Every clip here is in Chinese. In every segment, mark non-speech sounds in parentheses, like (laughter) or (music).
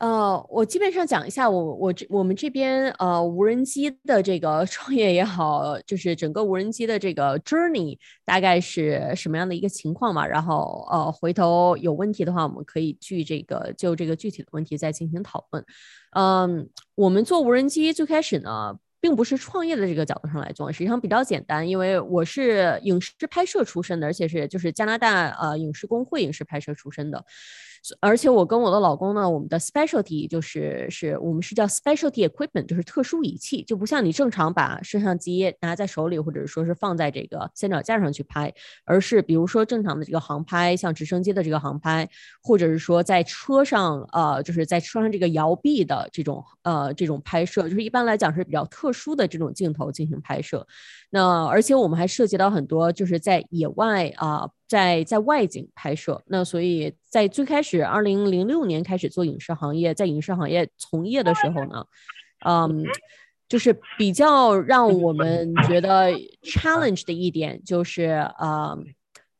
呃，我基本上讲一下我我这我们这边呃无人机的这个 (laughs) 创业也好，就是整个无人机的这个 journey 大概是什么样的一个情况嘛。然后呃回头有问题的话，我们可以去这个就这个具体的问题再进行讨论。嗯，我们做无人机最开始呢，并不是创业的这个角度上来做，实际上比较简单，因为我是影视拍摄出身的，而且是就是加拿大呃影视工会影视拍摄出身的。而且我跟我的老公呢，我们的 specialty 就是是我们是叫 specialty equipment，就是特殊仪器，就不像你正常把摄像机拿在手里，或者说是放在这个三脚架上去拍，而是比如说正常的这个航拍，像直升机的这个航拍，或者是说在车上，呃，就是在车上这个摇臂的这种呃这种拍摄，就是一般来讲是比较特殊的这种镜头进行拍摄。那而且我们还涉及到很多，就是在野外啊。在在外景拍摄，那所以在最开始，二零零六年开始做影视行业，在影视行业从业的时候呢，嗯，就是比较让我们觉得 challenge 的一点就是，嗯。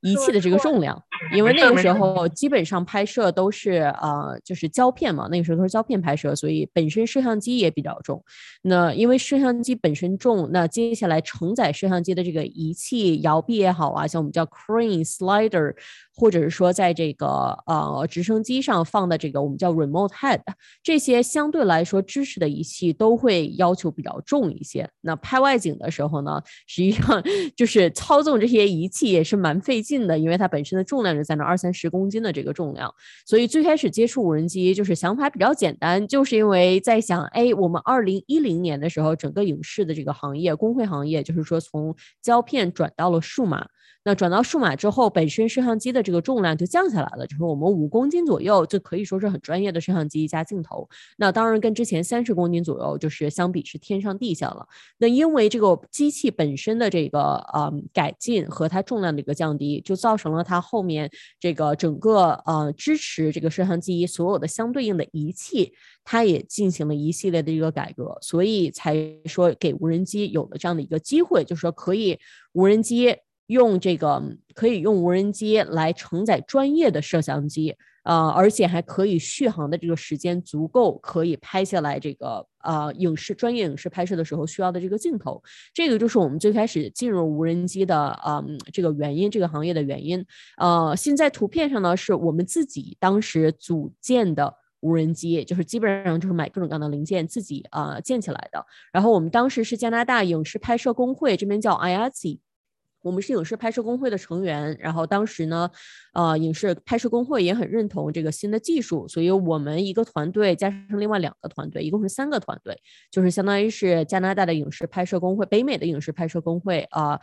仪器的这个重量，因为那个时候基本上拍摄都是呃就是胶片嘛，那个时候都是胶片拍摄，所以本身摄像机也比较重。那因为摄像机本身重，那接下来承载摄像机的这个仪器摇臂也好啊，像我们叫 crane slider。或者是说，在这个呃直升机上放的这个我们叫 remote head，这些相对来说支持的仪器都会要求比较重一些。那拍外景的时候呢，实际上就是操纵这些仪器也是蛮费劲的，因为它本身的重量是在那二三十公斤的这个重量。所以最开始接触无人机就是想法比较简单，就是因为在想，哎，我们二零一零年的时候，整个影视的这个行业，工会行业就是说从胶片转到了数码。那转到数码之后，本身摄像机的这个重量就降下来了，就是我们五公斤左右就可以说是很专业的摄像机加镜头。那当然跟之前三十公斤左右就是相比是天上地下了。那因为这个机器本身的这个呃改进和它重量的一个降低，就造成了它后面这个整个呃支持这个摄像机所有的相对应的仪器，它也进行了一系列的一个改革，所以才说给无人机有了这样的一个机会，就是说可以无人机。用这个可以用无人机来承载专业的摄像机，呃，而且还可以续航的这个时间足够，可以拍下来这个呃影视专业影视拍摄的时候需要的这个镜头。这个就是我们最开始进入无人机的嗯这个原因，这个行业的原因。呃，现在图片上呢是我们自己当时组建的无人机，就是基本上就是买各种各样的零件自己啊建起来的。然后我们当时是加拿大影视拍摄工会这边叫 IAC。我们是影视拍摄工会的成员，然后当时呢，呃，影视拍摄工会也很认同这个新的技术，所以我们一个团队加上另外两个团队，一共是三个团队，就是相当于是加拿大的影视拍摄工会、北美的影视拍摄工会啊，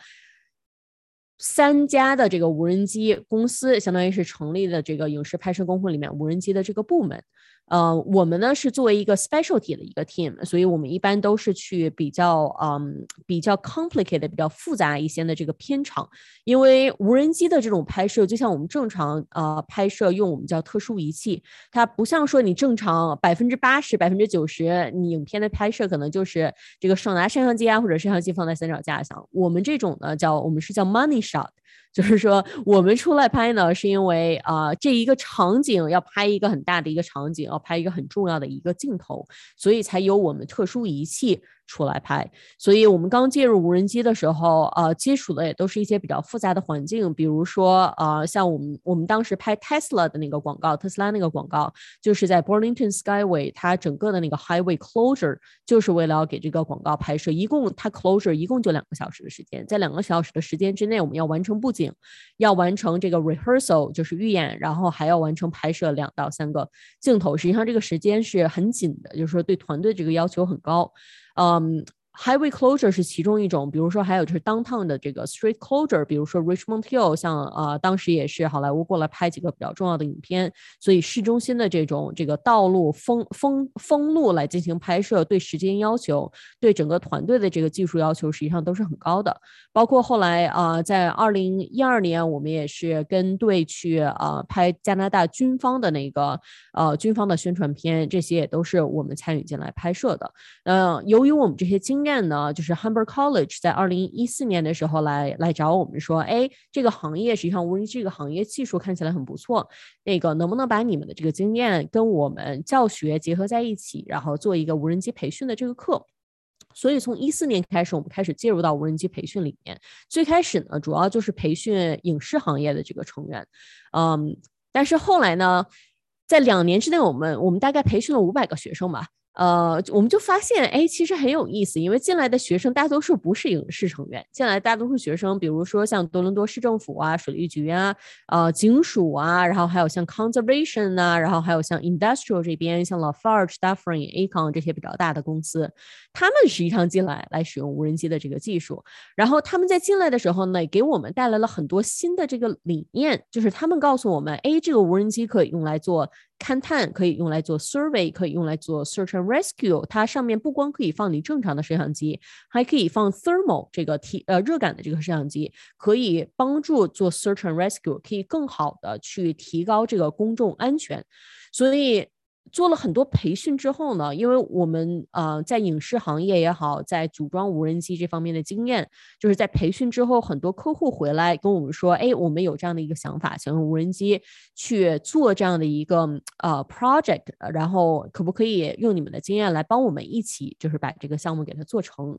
三家的这个无人机公司，相当于是成立的这个影视拍摄工会里面无人机的这个部门。呃，我们呢是作为一个 specialty 的一个 team，所以我们一般都是去比较嗯比较 complicated、比较复杂一些的这个片场，因为无人机的这种拍摄，就像我们正常呃拍摄用我们叫特殊仪器，它不像说你正常百分之八十、百分之九十，你影片的拍摄可能就是这个手拿摄像机啊，或者摄像机放在三脚架上，我们这种呢叫我们是叫 money shot。就是说，我们出来拍呢，是因为啊，这一个场景要拍一个很大的一个场景，要拍一个很重要的一个镜头，所以才有我们特殊仪器。出来拍，所以我们刚介入无人机的时候，呃，接触的也都是一些比较复杂的环境，比如说，呃，像我们我们当时拍 Tesla 的那个广告，特斯拉那个广告，就是在 Burlington Skyway，它整个的那个 Highway closure，就是为了要给这个广告拍摄，一共它 closure 一共就两个小时的时间，在两个小时的时间之内，我们要完成布景，要完成这个 rehearsal，就是预演，然后还要完成拍摄两到三个镜头，实际上这个时间是很紧的，就是说对团队这个要求很高。Um, Highway closure 是其中一种，比如说还有就是 downtown 的这个 street closure，比如说 Richmond Hill，像呃当时也是好莱坞过来拍几个比较重要的影片，所以市中心的这种这个道路封封封路来进行拍摄，对时间要求，对整个团队的这个技术要求实际上都是很高的。包括后来啊，在二零一二年，我们也是跟队去啊拍加拿大军方的那个呃军方的宣传片，这些也都是我们参与进来拍摄的。嗯，由于我们这些经验呢，就是 Humber College 在二零一四年的时候来来找我们说，哎，这个行业实际上无人机这个行业技术看起来很不错，那个能不能把你们的这个经验跟我们教学结合在一起，然后做一个无人机培训的这个课。所以从一四年开始，我们开始介入到无人机培训里面。最开始呢，主要就是培训影视行业的这个成员，嗯，但是后来呢，在两年之内，我们我们大概培训了五百个学生吧。呃，我们就发现，哎，其实很有意思，因为进来的学生大多数不是影视成员，进来大多数学生，比如说像多伦多市政府啊、水利局啊、呃、警署啊，然后还有像 conservation 啊，然后还有像 industrial 这边，像 Lafarge、Dufferin、Acon 这些比较大的公司，他们实际上进来来使用无人机的这个技术，然后他们在进来的时候呢，给我们带来了很多新的这个理念，就是他们告诉我们，哎，这个无人机可以用来做。勘探可以用来做 survey，可以用来做 search and rescue。它上面不光可以放你正常的摄像机，还可以放 thermal 这个体呃热感的这个摄像机，可以帮助做 search and rescue，可以更好的去提高这个公众安全。所以。做了很多培训之后呢，因为我们呃在影视行业也好，在组装无人机这方面的经验，就是在培训之后，很多客户回来跟我们说，哎，我们有这样的一个想法，想用无人机去做这样的一个呃 project，然后可不可以用你们的经验来帮我们一起，就是把这个项目给它做成。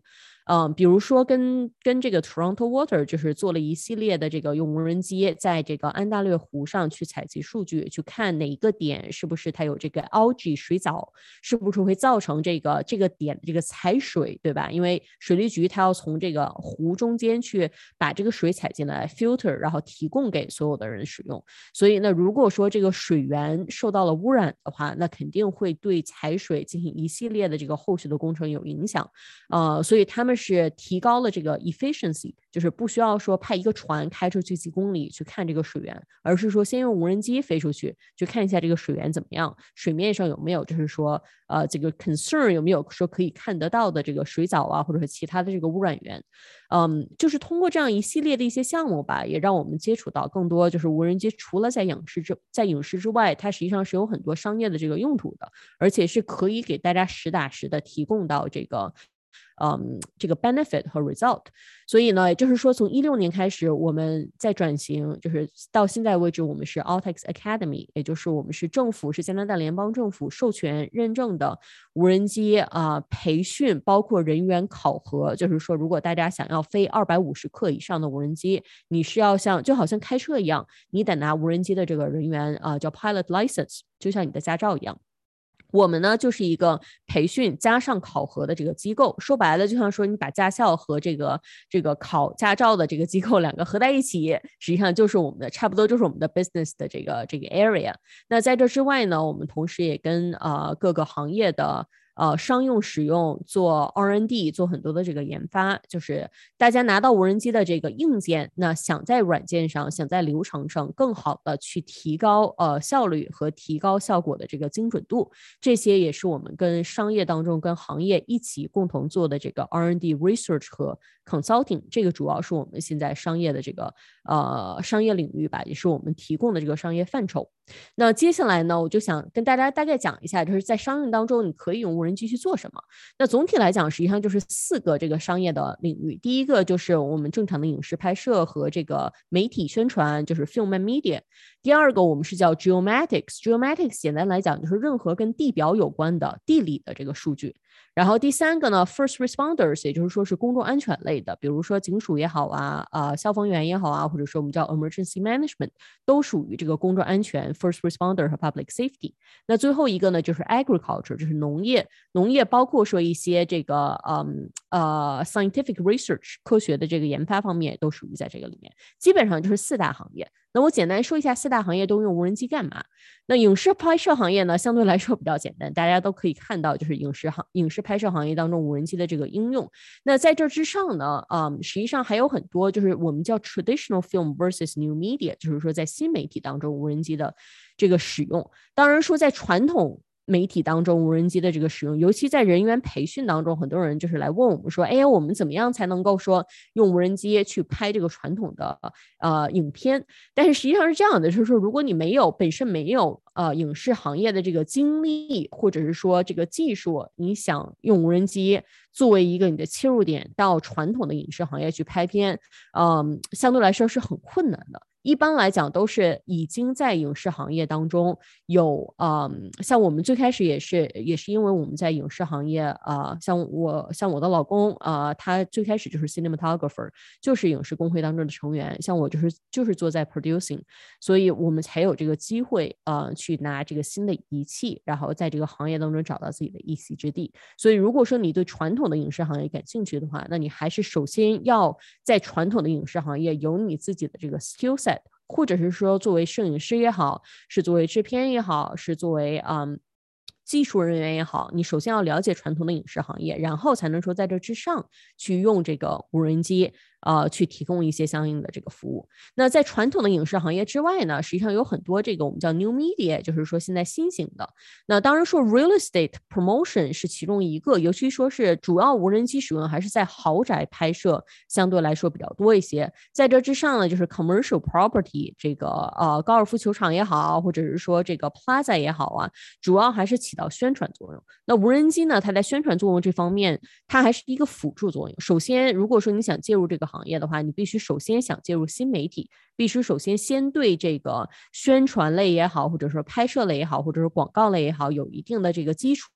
嗯，比如说跟跟这个 Toronto Water 就是做了一系列的这个用无人机在这个安大略湖上去采集数据，去看哪一个点是不是它有这个 algae 水藻，是不是会造成这个这个点这个采水，对吧？因为水利局它要从这个湖中间去把这个水采进来 filter，然后提供给所有的人使用。所以呢，如果说这个水源受到了污染的话，那肯定会对采水进行一系列的这个后续的工程有影响。呃，所以他们。是提高了这个 efficiency，就是不需要说派一个船开出去几公里去看这个水源，而是说先用无人机飞出去去看一下这个水源怎么样，水面面上有没有就是说呃这个 concern 有没有说可以看得到的这个水藻啊，或者是其他的这个污染源，嗯，就是通过这样一系列的一些项目吧，也让我们接触到更多就是无人机除了在影视之在影视之外，它实际上是有很多商业的这个用途的，而且是可以给大家实打实的提供到这个。嗯，这个 benefit 和 result，所以呢，就是说从一六年开始，我们在转型，就是到现在为止，我们是 Altex Academy，也就是我们是政府是加拿大联邦政府授权认证的无人机啊培训，包括人员考核。就是说，如果大家想要飞二百五十克以上的无人机，你是要像就好像开车一样，你得拿无人机的这个人员啊叫 pilot license，就像你的驾照一样。我们呢就是一个培训加上考核的这个机构，说白了就像说你把驾校和这个这个考驾照的这个机构 (laughs) 两个合在一起，实际上就是我们的差不多就是我们的 business 的这个这个 area。那在这之外呢，我们同时也跟呃各个行业的。呃，商用使用做 R&D，做很多的这个研发，就是大家拿到无人机的这个硬件，那想在软件上，想在流程上更好的去提高呃效率和提高效果的这个精准度，这些也是我们跟商业当中跟行业一起共同做的这个 R&D research 和 consulting，这个主要是我们现在商业的这个呃商业领域吧，也是我们提供的这个商业范畴。那接下来呢，我就想跟大家大概讲一下，就是在商业当中，你可以用无人机去做什么。那总体来讲，实际上就是四个这个商业的领域。第一个就是我们正常的影视拍摄和这个媒体宣传，就是 film and media。第二个我们是叫 geomatics，geomatics 简单来讲就是任何跟地表有关的地理的这个数据。然后第三个呢，first responders，也就是说是公众安全类的，比如说警署也好啊，啊消防员也好啊，或者说我们叫 emergency management，都属于这个公众安全 first responder 和 public safety。那最后一个呢，就是 agriculture，就是农业，农业包括说一些这个嗯呃 scientific research 科学的这个研发方面都属于在这个里面，基本上就是四大行业。那我简单说一下四大行业都用无人机干嘛？那影视拍摄行业呢，相对来说比较简单，大家都可以看到，就是影视行影视拍摄行业当中无人机的这个应用。那在这之上呢，嗯，实际上还有很多，就是我们叫 traditional film versus new media，就是说在新媒体当中无人机的这个使用。当然说在传统媒体当中无人机的这个使用，尤其在人员培训当中，很多人就是来问我们说：“哎呀，我们怎么样才能够说用无人机去拍这个传统的呃影片？”但是实际上是这样的，就是说，如果你没有本身没有呃影视行业的这个经历，或者是说这个技术，你想用无人机作为一个你的切入点到传统的影视行业去拍片，嗯，相对来说是很困难的。一般来讲，都是已经在影视行业当中有，嗯，像我们最开始也是，也是因为我们在影视行业，啊，像我，像我的老公，啊，他最开始就是 cinematographer，就是影视工会当中的成员，像我就是就是坐在 producing，所以我们才有这个机会，呃，去拿这个新的仪器，然后在这个行业当中找到自己的一席之地。所以，如果说你对传统的影视行业感兴趣的话，那你还是首先要在传统的影视行业有你自己的这个 skill set。或者是说，作为摄影师也好，是作为制片也好，是作为嗯技术人员也好，你首先要了解传统的影视行业，然后才能说在这之上去用这个无人机。呃，去提供一些相应的这个服务。那在传统的影视行业之外呢，实际上有很多这个我们叫 new media，就是说现在新型的。那当然说 real estate promotion 是其中一个，尤其说是主要无人机使用还是在豪宅拍摄，相对来说比较多一些。在这之上呢，就是 commercial property 这个呃高尔夫球场也好，或者是说这个 plaza 也好啊，主要还是起到宣传作用。那无人机呢，它在宣传作用这方面，它还是一个辅助作用。首先，如果说你想介入这个行，行业的话，你必须首先想介入新媒体，必须首先先对这个宣传类也好，或者说拍摄类也好，或者是广告类也好，有一定的这个基础，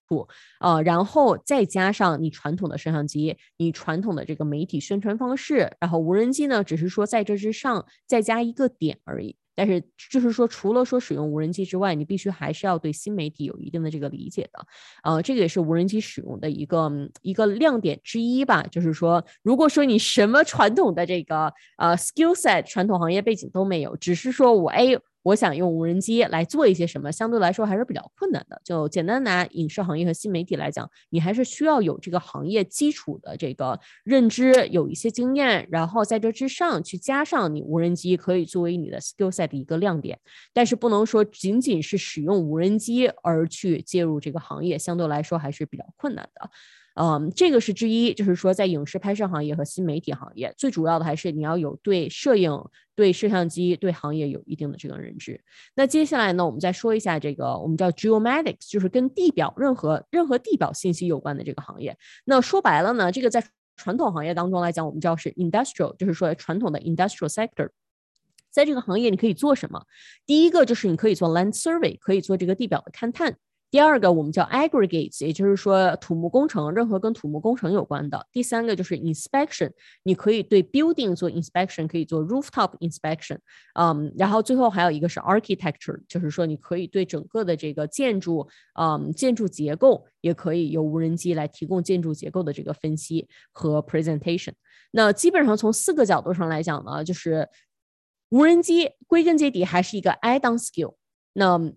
呃，然后再加上你传统的摄像机，你传统的这个媒体宣传方式，然后无人机呢，只是说在这之上再加一个点而已。但是，就是说，除了说使用无人机之外，你必须还是要对新媒体有一定的这个理解的，呃，这个也是无人机使用的一个一个亮点之一吧。就是说，如果说你什么传统的这个呃 skill set，传统行业背景都没有，只是说我哎。我想用无人机来做一些什么，相对来说还是比较困难的。就简单拿影视行业和新媒体来讲，你还是需要有这个行业基础的这个认知，有一些经验，然后在这之上去加上你无人机可以作为你的 skill set 的一个亮点。但是不能说仅仅是使用无人机而去介入这个行业，相对来说还是比较困难的。嗯，这个是之一，就是说在影视拍摄行业和新媒体行业，最主要的还是你要有对摄影、对摄像机、对行业有一定的这个认知。那接下来呢，我们再说一下这个我们叫 geomatics，就是跟地表任何任何地表信息有关的这个行业。那说白了呢，这个在传统行业当中来讲，我们叫是 industrial，就是说传统的 industrial sector，在这个行业你可以做什么？第一个就是你可以做 land survey，可以做这个地表的勘探。第二个我们叫 aggregates，也就是说土木工程，任何跟土木工程有关的。第三个就是 inspection，你可以对 building 做 inspection，可以做 rooftop inspection，嗯，然后最后还有一个是 architecture，就是说你可以对整个的这个建筑，嗯，建筑结构也可以由无人机来提供建筑结构的这个分析和 presentation。那基本上从四个角度上来讲呢，就是无人机归根结底还是一个 add-on skill。那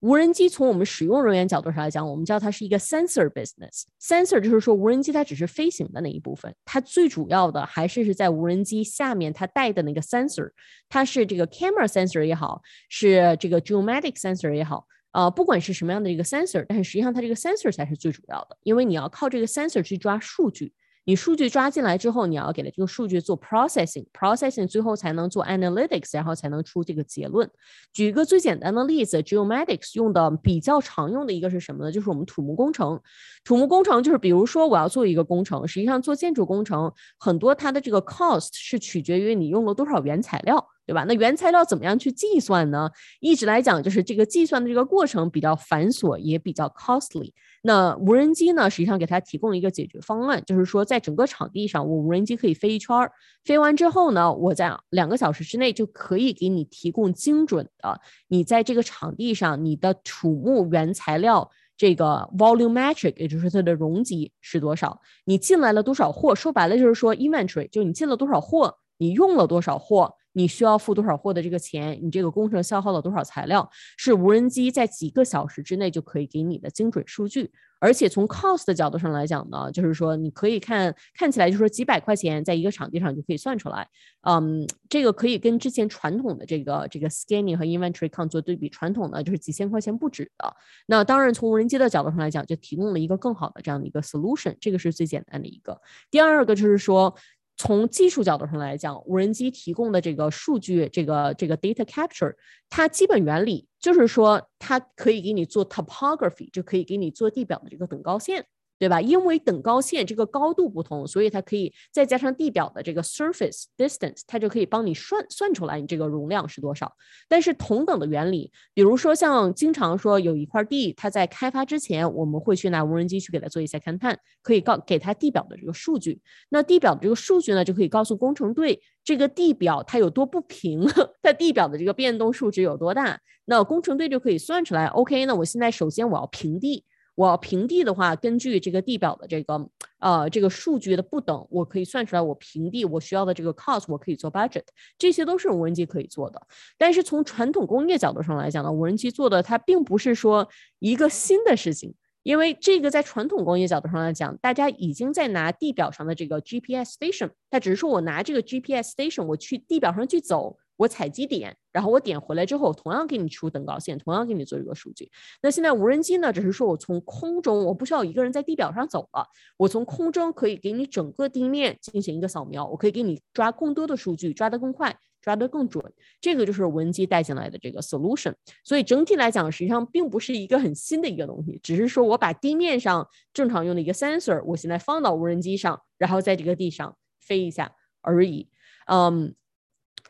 无人机从我们使用人员角度上来讲，我们叫它是一个 sensor business。sensor 就是说无人机它只是飞行的那一部分，它最主要的还是是在无人机下面它带的那个 sensor，它是这个 camera sensor 也好，是这个 geomatic sensor 也好，呃，不管是什么样的一个 sensor，但是实际上它这个 sensor 才是最主要的，因为你要靠这个 sensor 去抓数据。你数据抓进来之后，你要给它这个数据做 processing，processing 最后才能做 analytics，然后才能出这个结论。举一个最简单的例子，geomatics 用的比较常用的一个是什么呢？就是我们土木工程。土木工程就是，比如说我要做一个工程，实际上做建筑工程，很多它的这个 cost 是取决于你用了多少原材料。对吧？那原材料怎么样去计算呢？一直来讲，就是这个计算的这个过程比较繁琐，也比较 costly。那无人机呢，实际上给它提供了一个解决方案，就是说，在整个场地上，我无人机可以飞一圈儿，飞完之后呢，我在两个小时之内就可以给你提供精准的，你在这个场地上你的土木原材料这个 volumetric，也就是它的容积是多少，你进来了多少货，说白了就是说 inventory，就你进了多少货，你用了多少货。你需要付多少货的这个钱？你这个工程消耗了多少材料？是无人机在几个小时之内就可以给你的精准数据，而且从 cost 的角度上来讲呢，就是说你可以看看起来就是说几百块钱在一个场地上就可以算出来，嗯，这个可以跟之前传统的这个这个 scanning 和 inventory count 做对比，传统的就是几千块钱不止的。那当然从无人机的角度上来讲，就提供了一个更好的这样的一个 solution，这个是最简单的一个。第二个就是说。从技术角度上来讲，无人机提供的这个数据，这个这个 data capture，它基本原理就是说，它可以给你做 topography，就可以给你做地表的这个等高线。对吧？因为等高线这个高度不同，所以它可以再加上地表的这个 surface distance，它就可以帮你算算出来你这个容量是多少。但是同等的原理，比如说像经常说有一块地，它在开发之前，我们会去拿无人机去给它做一下勘探，可以告给它地表的这个数据。那地表的这个数据呢，就可以告诉工程队这个地表它有多不平，(laughs) 它地表的这个变动数值有多大。那工程队就可以算出来。OK，那我现在首先我要平地。我要平地的话，根据这个地表的这个呃这个数据的不等，我可以算出来我平地我需要的这个 cost，我可以做 budget，这些都是无人机可以做的。但是从传统工业角度上来讲呢，无人机做的它并不是说一个新的事情，因为这个在传统工业角度上来讲，大家已经在拿地表上的这个 GPS station，它只是说我拿这个 GPS station，我去地表上去走。我采集点，然后我点回来之后，同样给你出等高线，同样给你做一个数据。那现在无人机呢，只是说我从空中，我不需要一个人在地表上走了，我从空中可以给你整个地面进行一个扫描，我可以给你抓更多的数据，抓得更快，抓得更准。这个就是无人机带进来的这个 solution。所以整体来讲，实际上并不是一个很新的一个东西，只是说我把地面上正常用的一个 sensor，我现在放到无人机上，然后在这个地上飞一下而已。嗯。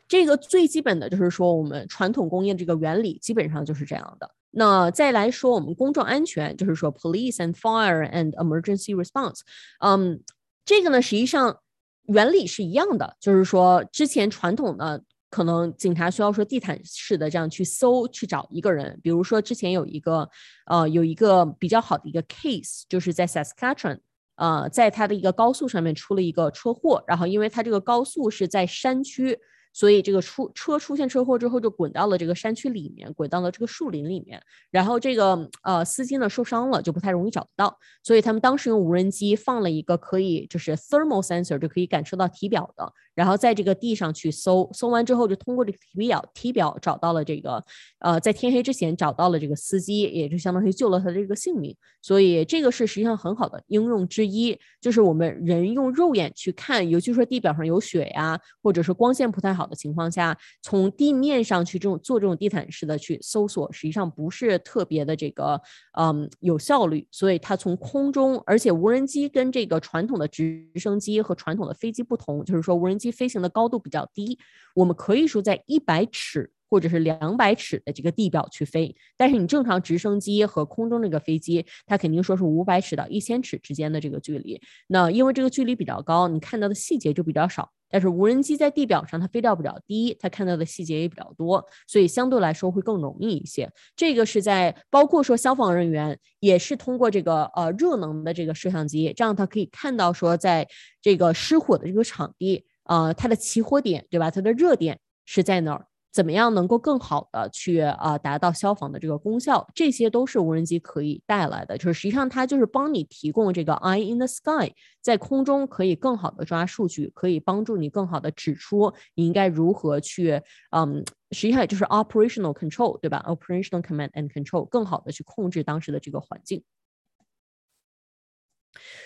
这个最基本的就是说，我们传统工业这个原理基本上就是这样的。那再来说我们公众安全，就是说 police and fire and emergency response。嗯，这个呢实际上原理是一样的，就是说之前传统的可能警察需要说地毯式的这样去搜去找一个人，比如说之前有一个呃有一个比较好的一个 case，就是在 Saskatchewan，呃，在它的一个高速上面出了一个车祸，然后因为它这个高速是在山区。所以这个出车出现车祸之后，就滚到了这个山区里面，滚到了这个树林里面。然后这个呃司机呢受伤了，就不太容易找得到。所以他们当时用无人机放了一个可以就是 thermal sensor，就可以感受到体表的。然后在这个地上去搜，搜完之后就通过这个体表体表找到了这个呃在天黑之前找到了这个司机，也就相当于救了他的这个性命。所以这个是实际上很好的应用之一，就是我们人用肉眼去看，尤其说地表上有雪呀，或者是光线不太。好好的情况下，从地面上去这种做这种地毯式的去搜索，实际上不是特别的这个嗯有效率。所以它从空中，而且无人机跟这个传统的直升机和传统的飞机不同，就是说无人机飞行的高度比较低，我们可以说在一百尺。或者是两百尺的这个地表去飞，但是你正常直升机和空中那个飞机，它肯定说是五百尺到一千尺之间的这个距离。那因为这个距离比较高，你看到的细节就比较少。但是无人机在地表上，它飞调比较低，它看到的细节也比较多，所以相对来说会更容易一些。这个是在包括说消防人员也是通过这个呃热能的这个摄像机，这样他可以看到说在这个失火的这个场地，呃，它的起火点对吧？它的热点是在哪儿？怎么样能够更好的去啊达到消防的这个功效？这些都是无人机可以带来的。就是实际上它就是帮你提供这个 eye in the sky，在空中可以更好的抓数据，可以帮助你更好的指出你应该如何去嗯，实际上也就是 operational control 对吧？operational command and control 更好的去控制当时的这个环境。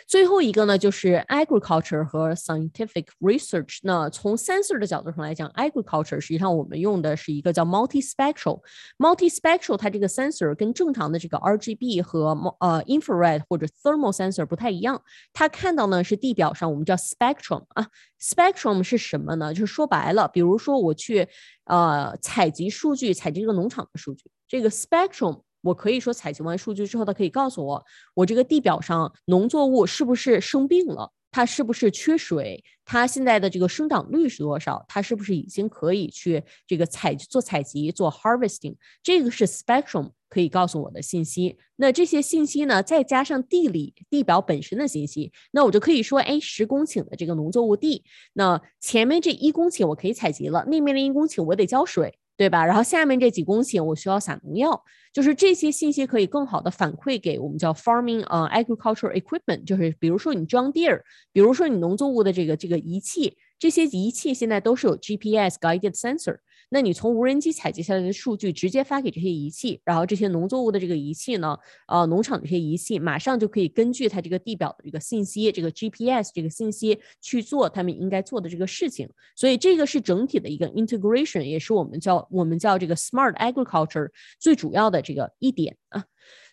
最后一个呢，就是 agriculture 和 scientific research。那从 sensor 的角度上来讲，agriculture 实际上我们用的是一个叫 multispectral。multispectral 它这个 sensor 跟正常的这个 RGB 和呃 infrared 或者 thermal sensor 不太一样。它看到呢是地表上我们叫 spectrum 啊，spectrum 是什么呢？就是说白了，比如说我去呃采集数据，采集这个农场的数据，这个 spectrum。我可以说，采集完数据之后，它可以告诉我，我这个地表上农作物是不是生病了，它是不是缺水，它现在的这个生长率是多少，它是不是已经可以去这个采做采集做 harvesting，这个是 spectrum 可以告诉我的信息。那这些信息呢，再加上地理地表本身的信息，那我就可以说，哎，十公顷的这个农作物地，那前面这一公顷我可以采集了，那面的一公顷我得浇水。对吧？然后下面这几公顷我需要撒农药，就是这些信息可以更好的反馈给我们叫 farming 呃 agriculture equipment，就是比如说你装地儿比如说你农作物的这个这个仪器，这些仪器现在都是有 GPS guided sensor。那你从无人机采集下来的数据直接发给这些仪器，然后这些农作物的这个仪器呢，呃，农场的这些仪器马上就可以根据它这个地表的这个信息，这个 GPS 这个信息去做他们应该做的这个事情。所以这个是整体的一个 integration，也是我们叫我们叫这个 smart agriculture 最主要的这个一点啊。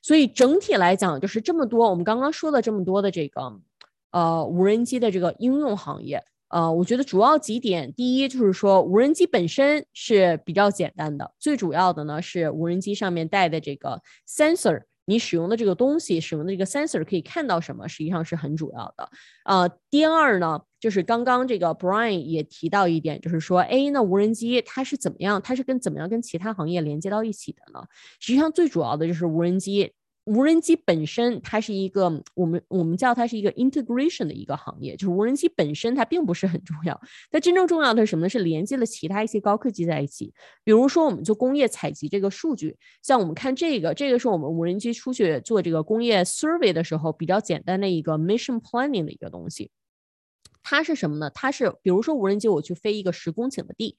所以整体来讲，就是这么多我们刚刚说了这么多的这个呃无人机的这个应用行业。呃，我觉得主要几点，第一就是说，无人机本身是比较简单的，最主要的呢是无人机上面带的这个 sensor，你使用的这个东西，使用的这个 sensor 可以看到什么，实际上是很主要的。呃，第二呢，就是刚刚这个 Brian 也提到一点，就是说，哎，那无人机它是怎么样，它是跟怎么样跟其他行业连接到一起的呢？实际上最主要的就是无人机。无人机本身，它是一个我们我们叫它是一个 integration 的一个行业，就是无人机本身它并不是很重要，它真正重要的是什么呢？是连接了其他一些高科技在一起。比如说，我们做工业采集这个数据，像我们看这个，这个是我们无人机出去做这个工业 survey 的时候比较简单的一个 mission planning 的一个东西。它是什么呢？它是比如说无人机我去飞一个十公顷的地，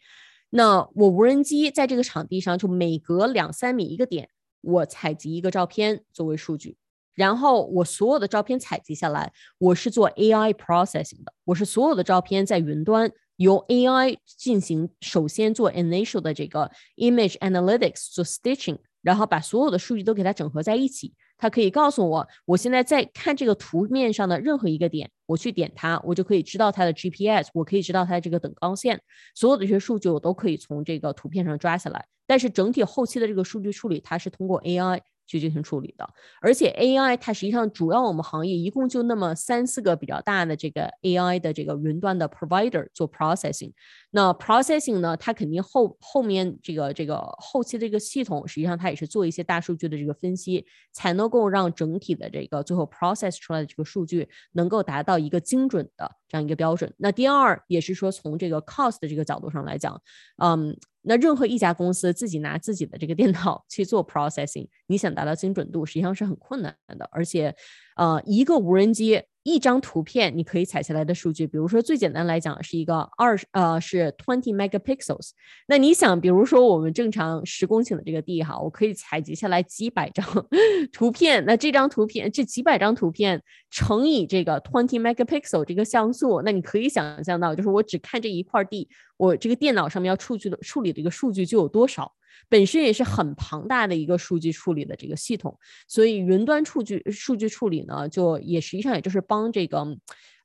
那我无人机在这个场地上就每隔两三米一个点。我采集一个照片作为数据，然后我所有的照片采集下来，我是做 AI processing 的，我是所有的照片在云端由 AI 进行首先做 initial 的这个 image analytics 做 stitching，然后把所有的数据都给它整合在一起。它可以告诉我，我现在在看这个图面上的任何一个点，我去点它，我就可以知道它的 GPS，我可以知道它的这个等高线，所有的这些数据我都可以从这个图片上抓下来。但是整体后期的这个数据处理，它是通过 AI。去进行处理的，而且 AI 它实际上主要我们行业一共就那么三四个比较大的这个 AI 的这个云端的 provider 做 processing。那 processing 呢，它肯定后后面这个这个后期的这个系统，实际上它也是做一些大数据的这个分析，才能够让整体的这个最后 process 出来的这个数据能够达到一个精准的这样一个标准。那第二也是说从这个 cost 的这个角度上来讲，嗯。那任何一家公司自己拿自己的这个电脑去做 processing，你想达到精准度，实际上是很困难的，而且，呃，一个无人机。一张图片你可以采下来的数据，比如说最简单来讲是一个二呃是 twenty megapixels。那你想，比如说我们正常十公顷的这个地哈，我可以采集下来几百张 (laughs) 图片。那这张图片这几百张图片乘以这个 twenty megapixel 这个像素，那你可以想象到，就是我只看这一块地，我这个电脑上面要处理的处理的一个数据就有多少。本身也是很庞大的一个数据处理的这个系统，所以云端数据数据处理呢，就也实际上也就是帮这个，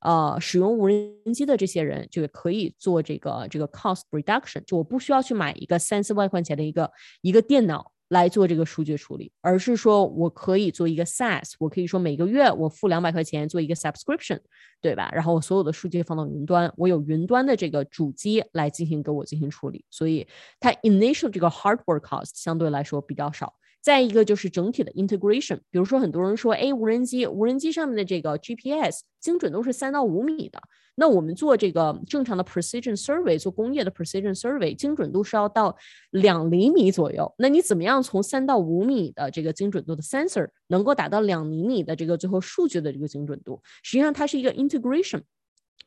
呃，使用无人机的这些人就可以做这个这个 cost reduction，就我不需要去买一个三四万块钱的一个一个电脑。来做这个数据处理，而是说我可以做一个 size，我可以说每个月我付两百块钱做一个 subscription，对吧？然后我所有的数据放到云端，我有云端的这个主机来进行给我进行处理，所以它 initial 这个 hardware cost 相对来说比较少。再一个就是整体的 integration，比如说很多人说，哎，无人机，无人机上面的这个 GPS 精准都是三到五米的。那我们做这个正常的 precision survey，做工业的 precision survey，精准度是要到两厘米左右。那你怎么样从三到五米的这个精准度的 sensor 能够达到两厘米的这个最后数据的这个精准度？实际上它是一个 integration。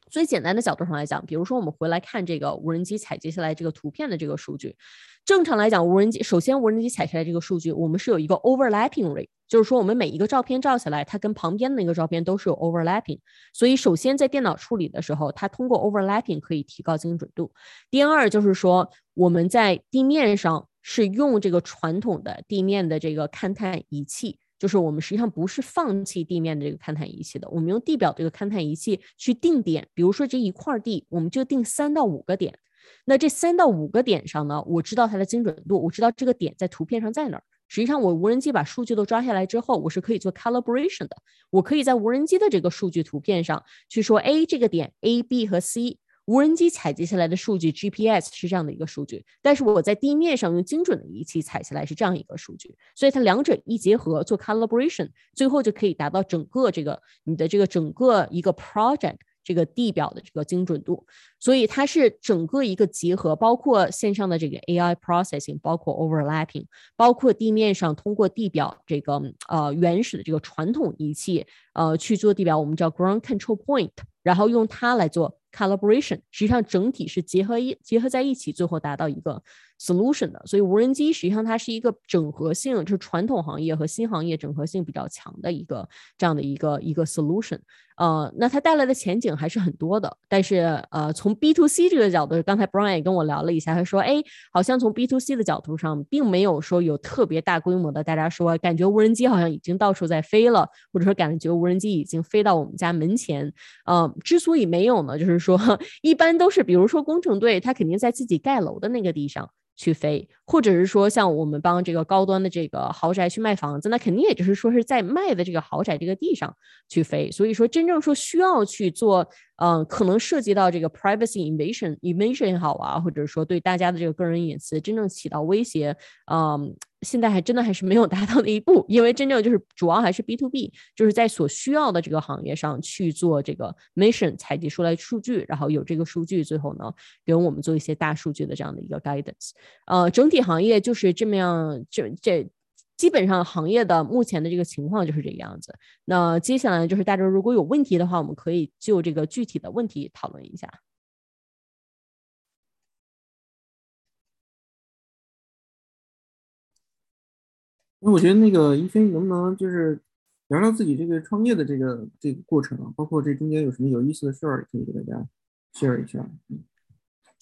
最简单的角度上来讲，比如说我们回来看这个无人机采集下来这个图片的这个数据，正常来讲，无人机首先无人机采下来这个数据，我们是有一个 overlapping rate，就是说我们每一个照片照下来，它跟旁边的那个照片都是有 overlapping，所以首先在电脑处理的时候，它通过 overlapping 可以提高精准度。第二就是说我们在地面上是用这个传统的地面的这个勘探仪器。就是我们实际上不是放弃地面的这个勘探仪器的，我们用地表这个勘探仪器去定点，比如说这一块地，我们就定三到五个点。那这三到五个点上呢，我知道它的精准度，我知道这个点在图片上在哪儿。实际上，我无人机把数据都抓下来之后，我是可以做 calibration 的，我可以在无人机的这个数据图片上去说，哎，这个点 A、B 和 C。无人机采集下来的数据，GPS 是这样的一个数据，但是我在地面上用精准的仪器采下来是这样一个数据，所以它两者一结合做 calibration，最后就可以达到整个这个你的这个整个一个 project 这个地表的这个精准度，所以它是整个一个结合，包括线上的这个 AI processing，包括 overlapping，包括地面上通过地表这个呃原始的这个传统仪器呃去做地表，我们叫 ground control point，然后用它来做 Collaboration 实际上整体是结合一结合在一起，最后达到一个。Solution 的，所以无人机实际上它是一个整合性，就是传统行业和新行业整合性比较强的一个这样的一个一个 solution。呃，那它带来的前景还是很多的。但是呃，从 B to C 这个角度，刚才 Brian 也跟我聊了一下，他说，哎，好像从 B to C 的角度上，并没有说有特别大规模的，大家说感觉无人机好像已经到处在飞了，或者说感觉无人机已经飞到我们家门前。呃，之所以没有呢，就是说 (laughs) 一般都是，比如说工程队，他肯定在自己盖楼的那个地上。去飞，或者是说像我们帮这个高端的这个豪宅去卖房子，那肯定也就是说是在卖的这个豪宅这个地上去飞。所以说，真正说需要去做。嗯，可能涉及到这个 privacy invasion invasion 也好啊，或者说对大家的这个个人隐私真正起到威胁，嗯，现在还真的还是没有达到那一步，因为真正就是主要还是 B to B，就是在所需要的这个行业上去做这个 mission 采集出来数据，然后有这个数据，最后呢给我们做一些大数据的这样的一个 guidance，呃，整体行业就是这么样，这这。基本上行业的目前的这个情况就是这个样子。那接下来就是大家如果有问题的话，我们可以就这个具体的问题讨论一下。那我觉得那个一飞能不能就是聊聊自己这个创业的这个这个过程啊，包括这中间有什么有意思的事儿，可以给大家 share 一下。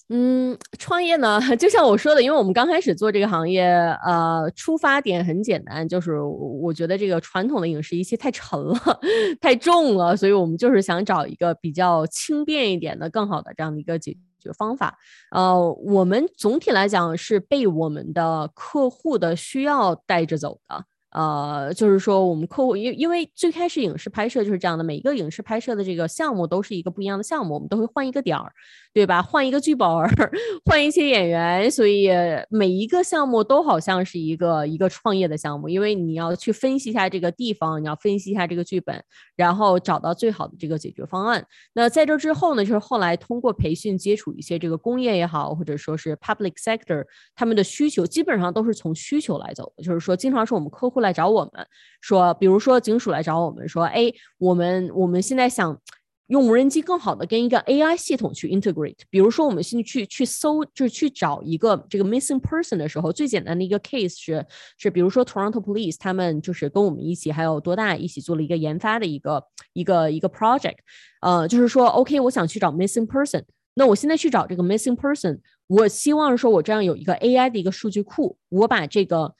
嗯。创业呢，(laughs) 就像我说的，因为我们刚开始做这个行业，呃，出发点很简单，就是我觉得这个传统的影视仪器太沉了，(laughs) 太重了，所以我们就是想找一个比较轻便一点的、更好的这样的一个解决方法。呃，我们总体来讲是被我们的客户的需要带着走的。呃，就是说我们客户，因因为最开始影视拍摄就是这样的，每一个影视拍摄的这个项目都是一个不一样的项目，我们都会换一个点儿，对吧？换一个剧本，(laughs) 换一些演员，所以每一个项目都好像是一个一个创业的项目，因为你要去分析一下这个地方，你要分析一下这个剧本，然后找到最好的这个解决方案。那在这之后呢，就是后来通过培训接触一些这个工业也好，或者说是 public sector，他们的需求基本上都是从需求来走的，就是说经常是我们客户。来找我们说，比如说警署来找我们说，哎，我们我们现在想用无人机更好的跟一个 AI 系统去 integrate。比如说，我们现在去去搜，就是去找一个这个 missing person 的时候，最简单的一个 case 是是，比如说 Toronto Police 他们就是跟我们一起，还有多大一起做了一个研发的一个一个一个 project。呃，就是说，OK，我想去找 missing person，那我现在去找这个 missing person，我希望说我这样有一个 AI 的一个数据库，我把这个。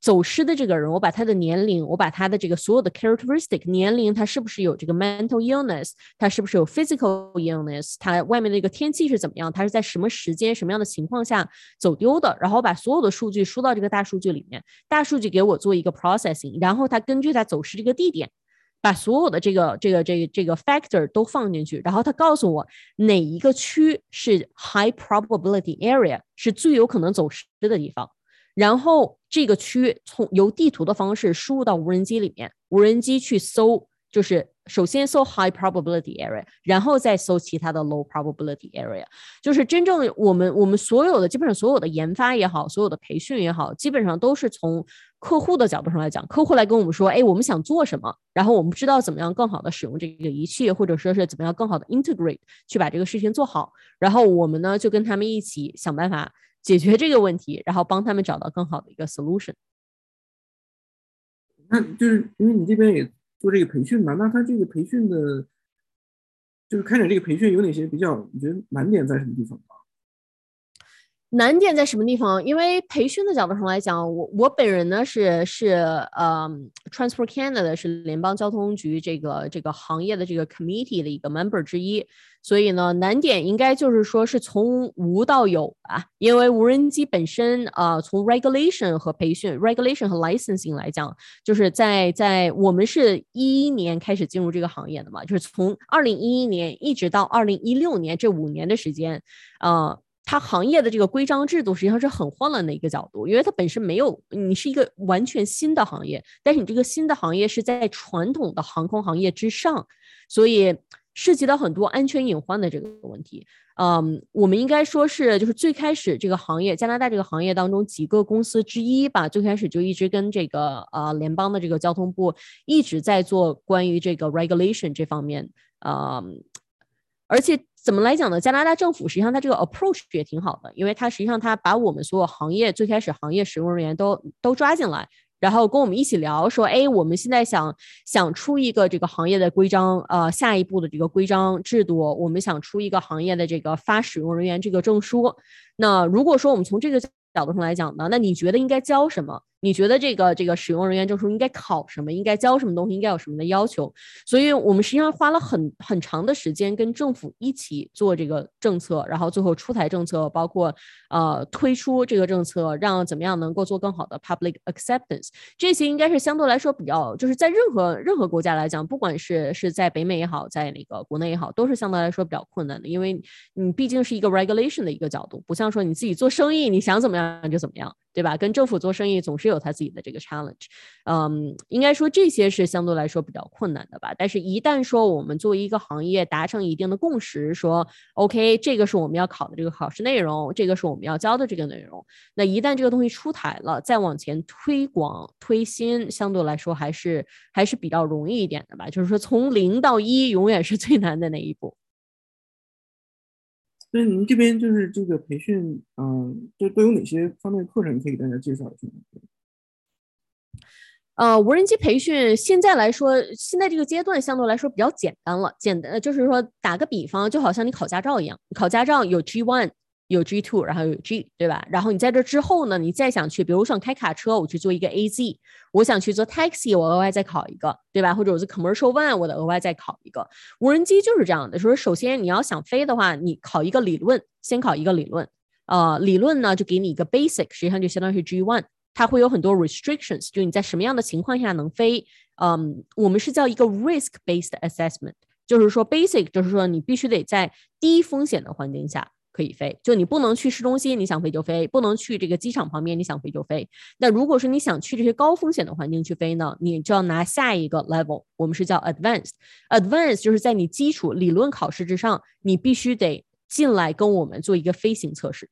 走失的这个人，我把他的年龄，我把他的这个所有的 characteristic 年龄，他是不是有这个 mental illness，他是不是有 physical illness，他外面的一个天气是怎么样，他是在什么时间、什么样的情况下走丢的，然后把所有的数据输到这个大数据里面，大数据给我做一个 processing，然后他根据他走失这个地点，把所有的这个这个这个这个 factor 都放进去，然后他告诉我哪一个区是 high probability area，是最有可能走失的地方。然后这个区从由地图的方式输入到无人机里面，无人机去搜，就是首先搜 high probability area，然后再搜其他的 low probability area。就是真正我们我们所有的基本上所有的研发也好，所有的培训也好，基本上都是从客户的角度上来讲，客户来跟我们说，哎，我们想做什么，然后我们知道怎么样更好的使用这个仪器，或者说是怎么样更好的 integrate 去把这个事情做好，然后我们呢就跟他们一起想办法。解决这个问题，然后帮他们找到更好的一个 solution。那就是因为你这边也做这个培训嘛，那他这个培训的，就是开展这个培训有哪些比较？你觉得难点在什么地方？难点在什么地方？因为培训的角度上来讲，我我本人呢是是呃，Transport Canada 是联邦交通局这个这个行业的这个 committee 的一个 member 之一，所以呢，难点应该就是说是从无到有吧。因为无人机本身啊，从 regulation 和培训，regulation 和 licensing 来讲，就是在在我们是一一年开始进入这个行业的嘛，就是从二零一一年一直到二零一六年这五年的时间，啊。它行业的这个规章制度实际上是很混乱的一个角度，因为它本身没有，你是一个完全新的行业，但是你这个新的行业是在传统的航空行业之上，所以。涉及到很多安全隐患的这个问题。嗯，我们应该说是就是最开始这个行业，加拿大这个行业当中几个公司之一吧，最开始就一直跟这个呃联邦的这个交通部一直在做关于这个 regulation 这方面，嗯，而且怎么来讲呢？加拿大政府实际上它这个 approach 也挺好的，因为它实际上它把我们所有行业最开始行业使用人员都都抓进来。然后跟我们一起聊说，哎，我们现在想想出一个这个行业的规章，呃，下一步的这个规章制度，我们想出一个行业的这个发使用人员这个证书。那如果说我们从这个角度上来讲呢，那你觉得应该教什么？你觉得这个这个使用人员证书应该考什么？应该教什么东西？应该有什么的要求？所以我们实际上花了很很长的时间跟政府一起做这个政策，然后最后出台政策，包括呃推出这个政策，让怎么样能够做更好的 public acceptance，这些应该是相对来说比较就是在任何任何国家来讲，不管是是在北美也好，在那个国内也好，都是相对来说比较困难的，因为你毕竟是一个 regulation 的一个角度，不像说你自己做生意，你想怎么样就怎么样。对吧？跟政府做生意总是有他自己的这个 challenge，嗯，应该说这些是相对来说比较困难的吧。但是，一旦说我们作为一个行业达成一定的共识，说 OK，这个是我们要考的这个考试内容，这个是我们要教的这个内容，那一旦这个东西出台了，再往前推广推新，相对来说还是还是比较容易一点的吧。就是说，从零到一，永远是最难的那一步。那您这边就是这个培训，嗯，都都有哪些方面的课程？可以给大家介绍一下。呃，无人机培训现在来说，现在这个阶段相对来说比较简单了。简单就是说，打个比方，就好像你考驾照一样，考驾照有 G one。有 G two，然后有 G，对吧？然后你在这之后呢，你再想去，比如想开卡车，我去做一个 A Z；我想去做 taxi，我额外再考一个，对吧？或者我是 commercial one，我的额外再考一个。无人机就是这样的，说首先你要想飞的话，你考一个理论，先考一个理论，呃，理论呢就给你一个 basic，实际上就相当于是 G one，它会有很多 restrictions，就你在什么样的情况下能飞。嗯，我们是叫一个 risk based assessment，就是说 basic，就是说你必须得在低风险的环境下。可以飞，就你不能去市中心，你想飞就飞；不能去这个机场旁边，你想飞就飞。那如果说你想去这些高风险的环境去飞呢，你就要拿下一个 level，我们是叫 advanced。advanced 就是在你基础理论考试之上，你必须得进来跟我们做一个飞行测试。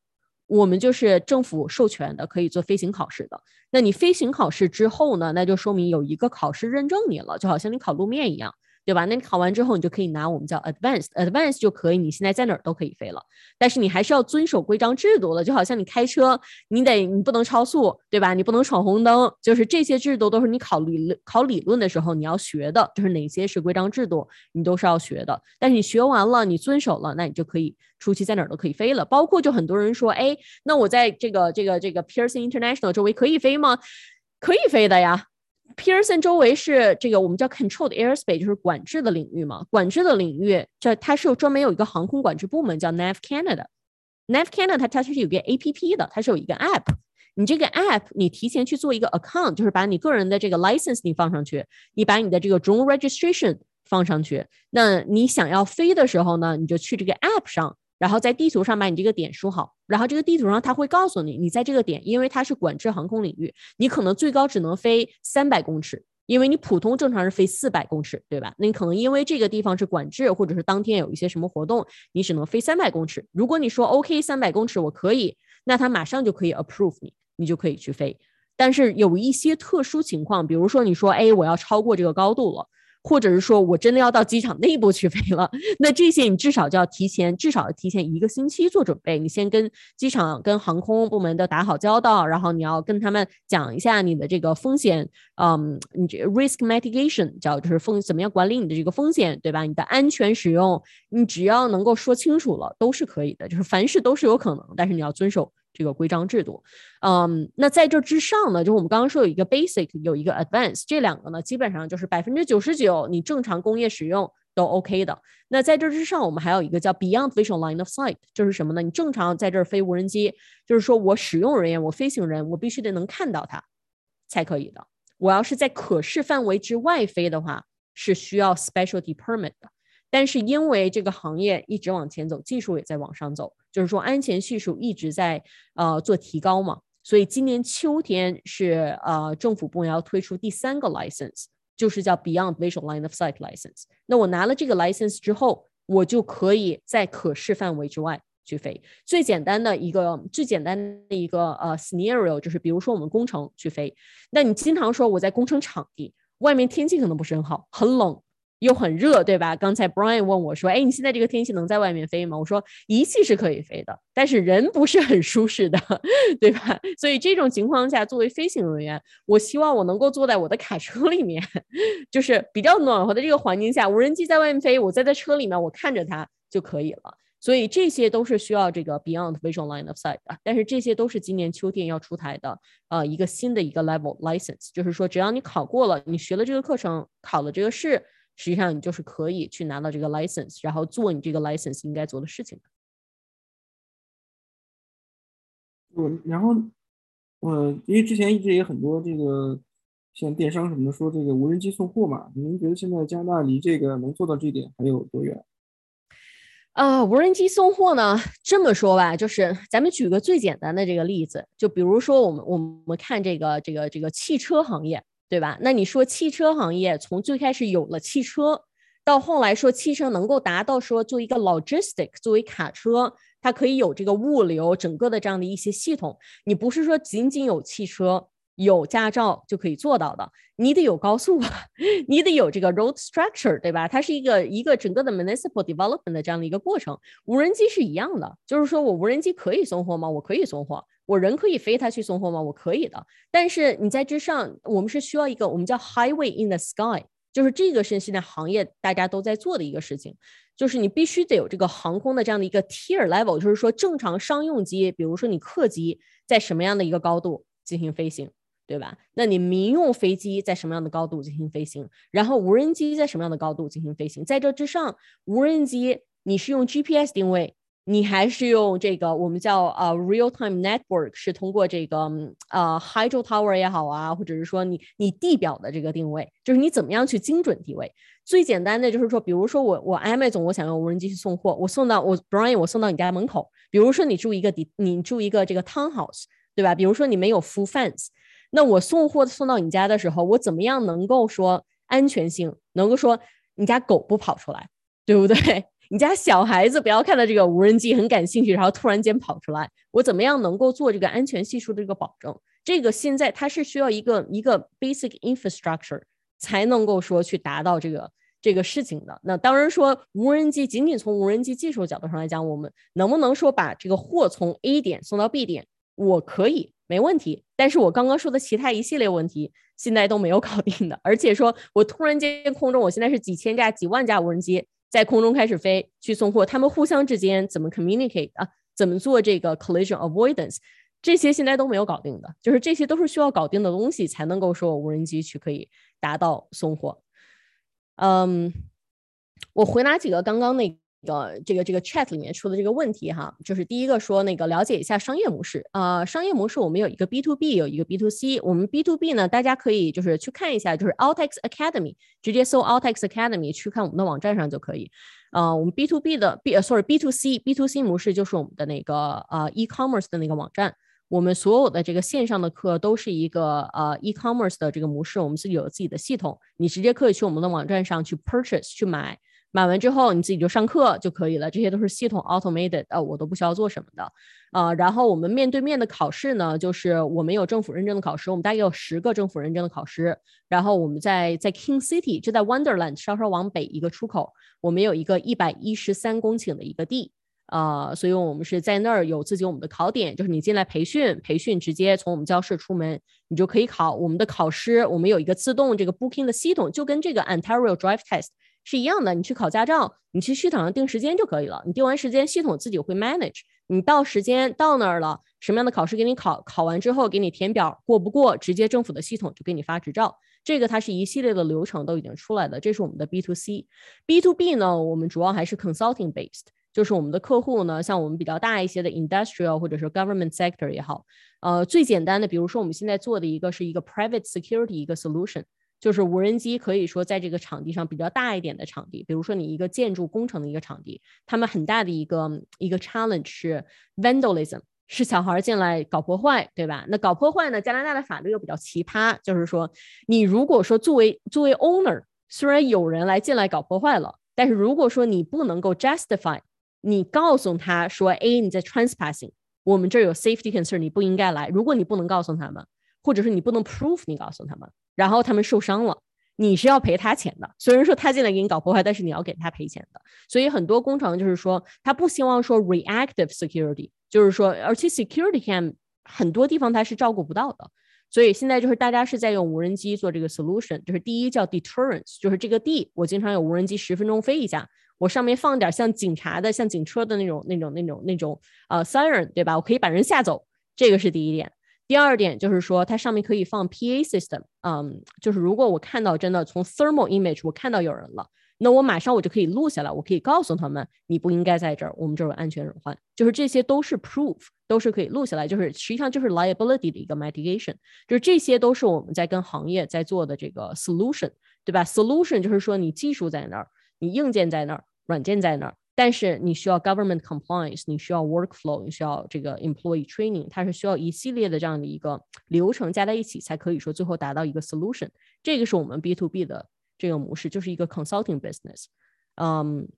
我们就是政府授权的，可以做飞行考试的。那你飞行考试之后呢，那就说明有一个考试认证你了，就好像你考路面一样。对吧？那你考完之后，你就可以拿我们叫 advanced，advanced 就可以，你现在在哪儿都可以飞了。但是你还是要遵守规章制度的，就好像你开车，你得你不能超速，对吧？你不能闯红灯，就是这些制度都是你考理考理论的时候你要学的，就是哪些是规章制度，你都是要学的。但是你学完了，你遵守了，那你就可以出去在哪儿都可以飞了。包括就很多人说，哎，那我在这个这个这个 Pearson International 周围可以飞吗？可以飞的呀。Pearson 周围是这个我们叫 controlled airspace，就是管制的领域嘛。管制的领域，这它是有专门有一个航空管制部门叫 Nav Canada。Nav Canada 它它是有个 A P P 的，它是有一个 App。你这个 App 你提前去做一个 account，就是把你个人的这个 license 你放上去，你把你的这个 drone registration 放上去。那你想要飞的时候呢，你就去这个 App 上。然后在地图上把你这个点输好，然后这个地图上它会告诉你，你在这个点，因为它是管制航空领域，你可能最高只能飞三百公尺，因为你普通正常是飞四百公尺，对吧？那你可能因为这个地方是管制，或者是当天有一些什么活动，你只能飞三百公尺。如果你说 OK 三百公尺我可以，那它马上就可以 approve 你，你就可以去飞。但是有一些特殊情况，比如说你说哎我要超过这个高度了。或者是说我真的要到机场内部去飞了，那这些你至少就要提前，至少要提前一个星期做准备。你先跟机场、跟航空部门的打好交道，然后你要跟他们讲一下你的这个风险，嗯，你这 risk mitigation 叫就是风怎么样管理你的这个风险，对吧？你的安全使用，你只要能够说清楚了，都是可以的。就是凡事都是有可能，但是你要遵守。这个规章制度，嗯，那在这之上呢，就是我们刚刚说有一个 basic，有一个 advance，这两个呢，基本上就是百分之九十九，你正常工业使用都 OK 的。那在这之上，我们还有一个叫 beyond visual line of sight，就是什么呢？你正常在这儿飞无人机，就是说我使用人员，我飞行人，我必须得能看到它才可以的。我要是在可视范围之外飞的话，是需要 specialty permit 的。但是因为这个行业一直往前走，技术也在往上走，就是说安全系数一直在呃做提高嘛，所以今年秋天是呃政府部门要推出第三个 license，就是叫 Beyond Visual Line of Sight license。那我拿了这个 license 之后，我就可以在可视范围之外去飞。最简单的一个最简单的一个呃 scenario 就是，比如说我们工程去飞，那你经常说我在工程场地，外面天气可能不是很好，很冷。又很热，对吧？刚才 Brian 问我说：“哎，你现在这个天气能在外面飞吗？”我说：“仪器是可以飞的，但是人不是很舒适的，(laughs) 对吧？所以这种情况下，作为飞行人员，我希望我能够坐在我的卡车里面，就是比较暖和的这个环境下，无人机在外面飞，我在在车里面，我看着它就可以了。所以这些都是需要这个 Beyond Visual Line of Sight 的，但是这些都是今年秋天要出台的，呃，一个新的一个 Level License，就是说只要你考过了，你学了这个课程，考了这个试。实际上，你就是可以去拿到这个 license，然后做你这个 license 应该做的事情的。我然后，呃，因为之前一直也很多这个像电商什么的说这个无人机送货嘛，您觉得现在加拿大离这个能做到这点还有多远？啊，无人机送货呢？这么说吧，就是咱们举个最简单的这个例子，就比如说我们我们看这个这个这个汽车行业。对吧？那你说汽车行业从最开始有了汽车，到后来说汽车能够达到说做一个 logistic，作为卡车，它可以有这个物流整个的这样的一些系统。你不是说仅仅有汽车、有驾照就可以做到的，你得有高速，(laughs) 你得有这个 road structure，对吧？它是一个一个整个的 municipal development 的这样的一个过程。无人机是一样的，就是说我无人机可以送货吗？我可以送货。我人可以飞它去送货吗？我可以的，但是你在之上，我们是需要一个我们叫 highway in the sky，就是这个是现在行业大家都在做的一个事情，就是你必须得有这个航空的这样的一个 tier level，就是说正常商用机，比如说你客机在什么样的一个高度进行飞行，对吧？那你民用飞机在什么样的高度进行飞行？然后无人机在什么样的高度进行飞行？在这之上，无人机你是用 GPS 定位。你还是用这个我们叫呃 real time network，是通过这个呃 hydro tower 也好啊，或者是说你你地表的这个定位，就是你怎么样去精准定位。最简单的就是说，比如说我我 M 总我想用无人机去送货，我送到我 Brian 我送到你家门口。比如说你住一个底，你住一个这个 townhouse，对吧？比如说你没有 full fence，那我送货送到你家的时候，我怎么样能够说安全性，能够说你家狗不跑出来，对不对？你家小孩子不要看到这个无人机很感兴趣，然后突然间跑出来，我怎么样能够做这个安全系数的这个保证？这个现在它是需要一个一个 basic infrastructure 才能够说去达到这个这个事情的。那当然说无人机仅仅从无人机技术角度上来讲，我们能不能说把这个货从 A 点送到 B 点？我可以没问题，但是我刚刚说的其他一系列问题现在都没有搞定的，而且说我突然间空中，我现在是几千架、几万架无人机。在空中开始飞去送货，他们互相之间怎么 communicate 啊？怎么做这个 collision avoidance？这些现在都没有搞定的，就是这些都是需要搞定的东西，才能够说无人机去可以达到送货。嗯，我回答几个刚刚那。个这个这个 chat 里面出的这个问题哈，就是第一个说那个了解一下商业模式啊，商业模式我们有一个 B to B，有一个 B to C。我们 B to B 呢，大家可以就是去看一下，就是 Altex Academy，直接搜 Altex Academy 去看我们的网站上就可以。呃，我们 B to B 的 B，sorry B to C，B to C 模式就是我们的那个呃 e-commerce 的那个网站，我们所有的这个线上的课都是一个呃 e-commerce 的这个模式，我们自己有自己的系统，你直接可以去我们的网站上去 purchase 去买。买完之后，你自己就上课就可以了。这些都是系统 automated，呃，我都不需要做什么的，啊。然后我们面对面的考试呢，就是我们有政府认证的考试，我们大概有十个政府认证的考试。然后我们在在 King City，就在 Wonderland，稍稍往北一个出口，我们有一个一百一十三公顷的一个地，啊，所以我们是在那儿有自己我们的考点，就是你进来培训，培训直接从我们教室出门，你就可以考我们的考试。我们有一个自动这个 booking 的系统，就跟这个 Ontario Drive Test。是一样的，你去考驾照，你去系统上定时间就可以了。你定完时间，系统自己会 manage。你到时间到那儿了，什么样的考试给你考，考完之后给你填表，过不过，直接政府的系统就给你发执照。这个它是一系列的流程都已经出来的。这是我们的 B to C。B to B 呢，我们主要还是 consulting based，就是我们的客户呢，像我们比较大一些的 industrial 或者是 government sector 也好，呃，最简单的，比如说我们现在做的一个是一个 private security 一个 solution。就是无人机可以说在这个场地上比较大一点的场地，比如说你一个建筑工程的一个场地，他们很大的一个一个 challenge 是 vandalism，是小孩进来搞破坏，对吧？那搞破坏呢，加拿大的法律又比较奇葩，就是说你如果说作为作为 owner，虽然有人来进来搞破坏了。但是如果说你不能够 justify，你告诉他说，哎，你在 trespassing，我们这儿有 safety concern，你不应该来。如果你不能告诉他们，或者是你不能 prove 你告诉他们，然后他们受伤了，你是要赔他钱的。虽然说他进来给你搞破坏，但是你要给他赔钱的。所以很多工程就是说，他不希望说 reactive security，就是说，而且 security cam 很多地方他是照顾不到的。所以现在就是大家是在用无人机做这个 solution，就是第一叫 deterrence，就是这个地我经常有无人机十分钟飞一下，我上面放点像警察的、像警车的那种、那种、那种、那种呃 siren，对吧？我可以把人吓走，这个是第一点。第二点就是说它上面可以放 PA system，嗯，就是如果我看到真的从 thermal image 我看到有人了。那我马上我就可以录下来，我可以告诉他们，你不应该在这儿，我们这儿有安全隐患，就是这些都是 proof，都是可以录下来，就是实际上就是 liability 的一个 mitigation，就是这些都是我们在跟行业在做的这个 solution，对吧？solution 就是说你技术在那儿，你硬件在那儿，软件在那儿，但是你需要 government compliance，你需要 workflow，你需要这个 employee training，它是需要一系列的这样的一个流程加在一起，才可以说最后达到一个 solution，这个是我们 B to B 的。这个模式就是一个 consulting business，嗯，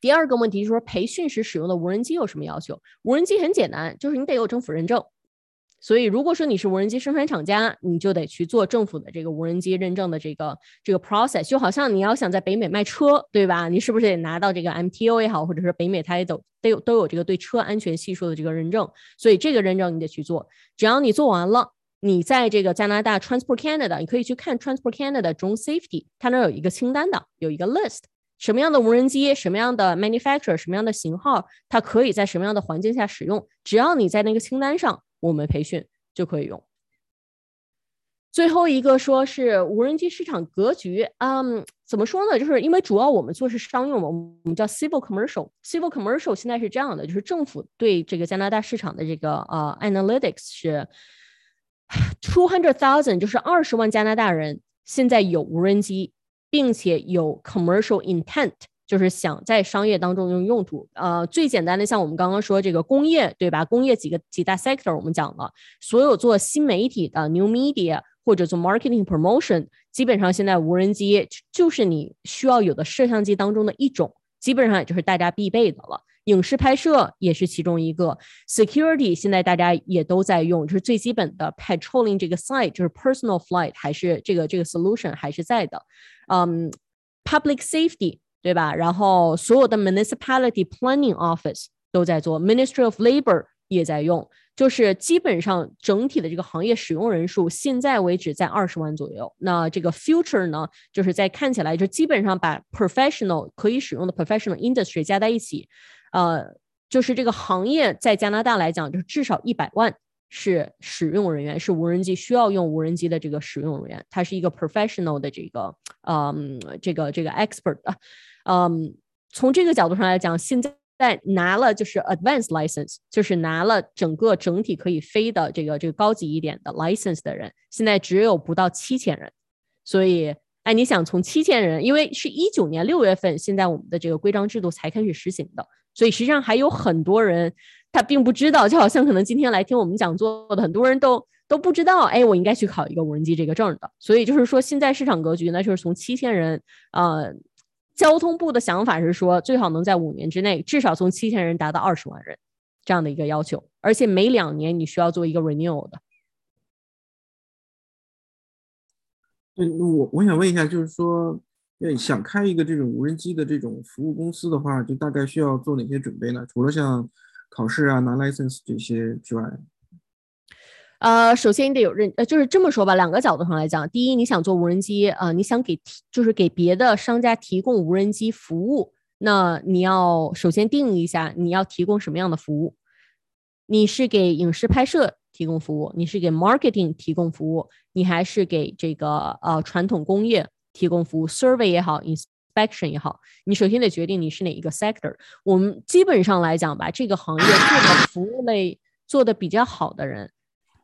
第二个问题就是说培训时使用的无人机有什么要求？无人机很简单，就是你得有政府认证。所以如果说你是无人机生产厂家，你就得去做政府的这个无人机认证的这个这个 process。就好像你要想在北美卖车，对吧？你是不是得拿到这个 MTO 也好，或者是北美它也都都有都有这个对车安全系数的这个认证？所以这个认证你得去做。只要你做完了。你在这个加拿大 Transport Canada，你可以去看 Transport Canada 中 Safety，它那有一个清单的，有一个 list，什么样的无人机，什么样的 manufacturer，什么样的型号，它可以在什么样的环境下使用，只要你在那个清单上，我们培训就可以用。最后一个说是无人机市场格局，嗯，怎么说呢？就是因为主要我们做是商用嘛，我们叫 civil commercial，civil commercial 现在是这样的，就是政府对这个加拿大市场的这个呃 analytics 是。(sighs) Two hundred thousand 就是二十万加拿大人现在有无人机，并且有 commercial intent，就是想在商业当中用用途。呃，最简单的像我们刚刚说这个工业，对吧？工业几个几大 sector 我们讲了，所有做新媒体的 new media 或者做 marketing promotion，基本上现在无人机就是你需要有的摄像机当中的一种，基本上也就是大家必备的了。影视拍摄也是其中一个，security 现在大家也都在用，就是最基本的 patrolling 这个 site，就是 personal flight 还是这个这个 solution 还是在的，嗯，public safety 对吧？然后所有的 municipality planning office 都在做，Ministry of Labor 也在用，就是基本上整体的这个行业使用人数现在为止在二十万左右。那这个 future 呢，就是在看起来就基本上把 professional 可以使用的 professional industry 加在一起。呃，就是这个行业在加拿大来讲，就是至少一百万是使用人员，是无人机需要用无人机的这个使用人员，他是一个 professional 的这个，嗯，这个这个 expert 的，嗯，从这个角度上来讲，现在拿了就是 advanced license，就是拿了整个整体可以飞的这个这个高级一点的 license 的人，现在只有不到七千人，所以，哎，你想从七千人，因为是一九年六月份，现在我们的这个规章制度才开始实行的。所以实际上还有很多人，他并不知道，就好像可能今天来听我们讲座的很多人都都不知道，哎，我应该去考一个无人机这个证的。所以就是说，现在市场格局呢，就是从七千人，呃，交通部的想法是说，最好能在五年之内，至少从七千人达到二十万人这样的一个要求，而且每两年你需要做一个 renewal 的。对，我我想问一下，就是说。对，想开一个这种无人机的这种服务公司的话，就大概需要做哪些准备呢？除了像考试啊、拿 license 这些之外，呃，首先你得有认，呃，就是这么说吧，两个角度上来讲，第一，你想做无人机，呃，你想给提，就是给别的商家提供无人机服务，那你要首先定义一下你要提供什么样的服务，你是给影视拍摄提供服务，你是给 marketing 提供服务，你还是给这个呃传统工业？提供服务，survey 也好，inspection 也好，你首先得决定你是哪一个 sector。我们基本上来讲吧，这个行业做的服务类做的比较好的人，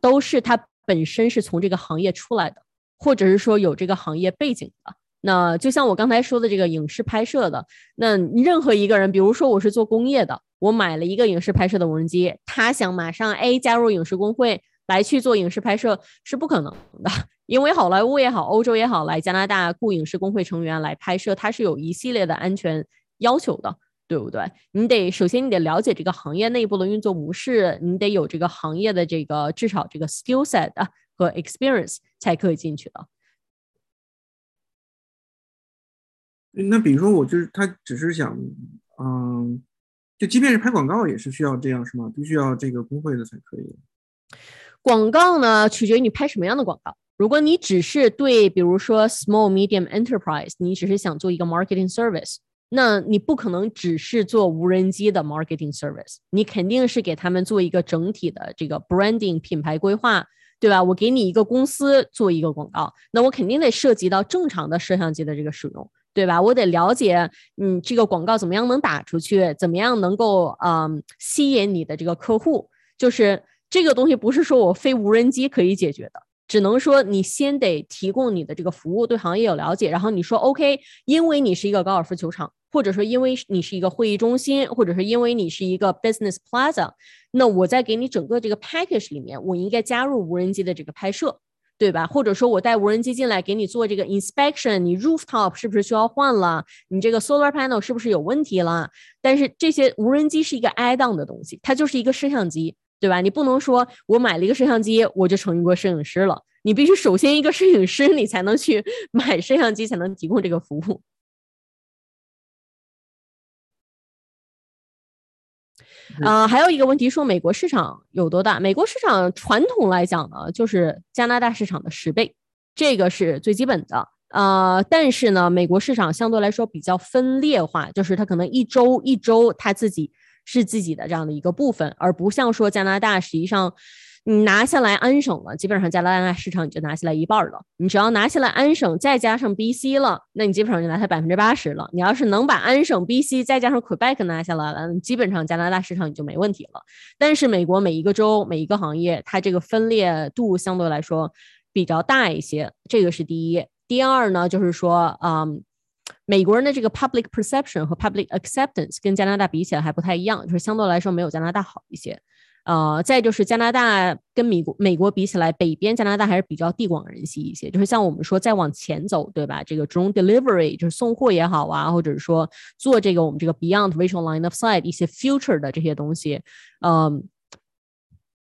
都是他本身是从这个行业出来的，或者是说有这个行业背景的。那就像我刚才说的这个影视拍摄的，那任何一个人，比如说我是做工业的，我买了一个影视拍摄的无人机，他想马上 A 加入影视工会。来去做影视拍摄是不可能的，(laughs) 因为好莱坞也好，欧洲也好，来加拿大雇影视工会成员来拍摄，它是有一系列的安全要求的，对不对？你得首先你得了解这个行业内部的运作模式，你得有这个行业的这个至少这个 skill set 和 experience 才可以进去的。那比如说我就是他只是想，嗯，就即便是拍广告也是需要这样是吗？必须要这个工会的才可以。广告呢，取决于你拍什么样的广告。如果你只是对，比如说 small medium enterprise，你只是想做一个 marketing service，那你不可能只是做无人机的 marketing service，你肯定是给他们做一个整体的这个 branding 品牌规划，对吧？我给你一个公司做一个广告，那我肯定得涉及到正常的摄像机的这个使用。对吧？我得了解，嗯，这个广告怎么样能打出去？怎么样能够嗯吸引你的这个客户？就是这个东西不是说我非无人机可以解决的，只能说你先得提供你的这个服务，对行业有了解，然后你说 OK，因为你是一个高尔夫球场，或者说因为你是一个会议中心，或者是因为你是一个 business plaza，那我在给你整个这个 package 里面，我应该加入无人机的这个拍摄。对吧？或者说我带无人机进来给你做这个 inspection，你 rooftop 是不是需要换了？你这个 solar panel 是不是有问题了？但是这些无人机是一个 add on 的东西，它就是一个摄像机，对吧？你不能说我买了一个摄像机，我就成一个摄影师了。你必须首先一个摄影师，你才能去 (laughs) 买摄像机，才能提供这个服务。啊，还有一个问题说美国市场有多大？美国市场传统来讲呢，就是加拿大市场的十倍，这个是最基本的。呃，但是呢，美国市场相对来说比较分裂化，就是它可能一周一周它自己是自己的这样的一个部分，而不像说加拿大实际上。你拿下来安省了，基本上加拿大市场你就拿下来一半了。你只要拿下来安省，再加上 BC 了，那你基本上就拿下百分之八十了。你要是能把安省、BC 再加上 Quebec 拿下来了，基本上加拿大市场你就没问题了。但是美国每一个州、每一个行业，它这个分裂度相对来说比较大一些，这个是第一。第二呢，就是说，嗯，美国人的这个 public perception 和 public acceptance 跟加拿大比起来还不太一样，就是相对来说没有加拿大好一些。呃，再就是加拿大跟美国美国比起来，北边加拿大还是比较地广人稀一些。就是像我们说再往前走，对吧？这个 drone delivery 就是送货也好啊，或者是说做这个我们这个 beyond visual line of sight 一些 future 的这些东西，嗯，